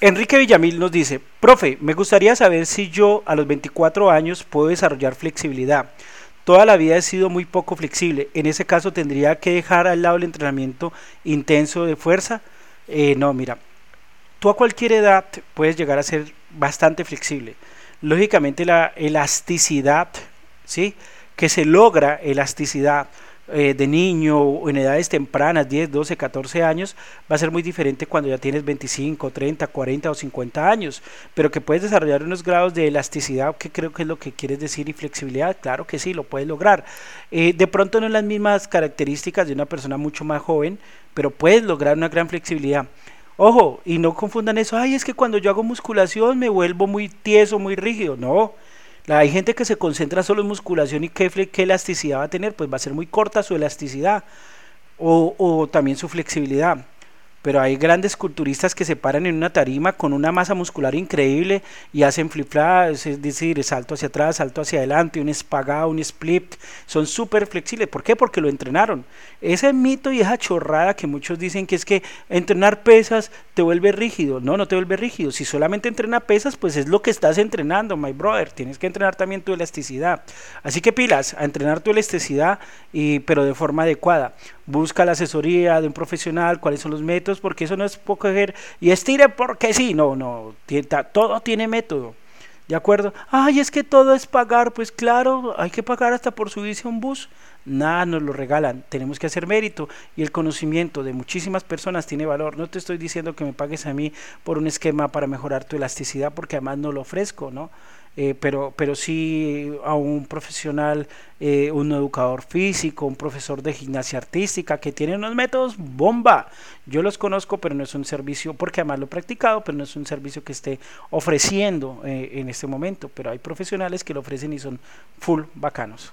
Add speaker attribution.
Speaker 1: Enrique Villamil nos dice, profe, me gustaría saber si yo a los 24 años puedo desarrollar flexibilidad. Toda la vida he sido muy poco flexible. En ese caso tendría que dejar al lado el entrenamiento intenso de fuerza. Eh, no, mira, tú a cualquier edad puedes llegar a ser bastante flexible. Lógicamente la elasticidad, ¿sí? Que se logra elasticidad eh, de niño o en edades tempranas, 10, 12, 14 años, va a ser muy diferente cuando ya tienes 25, 30, 40 o 50 años, pero que puedes desarrollar unos grados de elasticidad, que creo que es lo que quieres decir, y flexibilidad, claro que sí, lo puedes lograr. Eh, de pronto no las mismas características de una persona mucho más joven, pero puedes lograr una gran flexibilidad. Ojo, y no confundan eso, ay, es que cuando yo hago musculación me vuelvo muy tieso, muy rígido. No, hay gente que se concentra solo en musculación y qué, qué elasticidad va a tener, pues va a ser muy corta su elasticidad o, o también su flexibilidad pero hay grandes culturistas que se paran en una tarima con una masa muscular increíble y hacen flip es decir, salto hacia atrás, salto hacia adelante, un espagado, un split, son súper flexibles. ¿Por qué? Porque lo entrenaron. Ese mito y esa chorrada que muchos dicen que es que entrenar pesas te vuelve rígido. No, no te vuelve rígido. Si solamente entrena pesas, pues es lo que estás entrenando, my brother. Tienes que entrenar también tu elasticidad. Así que pilas, a entrenar tu elasticidad, y, pero de forma adecuada busca la asesoría de un profesional, cuáles son los métodos, porque eso no es poco ver y estire porque sí, no, no, todo tiene método. ¿De acuerdo? Ay, es que todo es pagar, pues claro, hay que pagar hasta por subirse a un bus. Nada nos lo regalan, tenemos que hacer mérito y el conocimiento de muchísimas personas tiene valor. No te estoy diciendo que me pagues a mí por un esquema para mejorar tu elasticidad porque además no lo ofrezco, ¿no? Eh, pero, pero sí a un profesional, eh, un educador físico, un profesor de gimnasia artística que tiene unos métodos bomba. Yo los conozco, pero no es un servicio, porque además lo he practicado, pero no es un servicio que esté ofreciendo eh, en este momento. Pero hay profesionales que lo ofrecen y son full bacanos.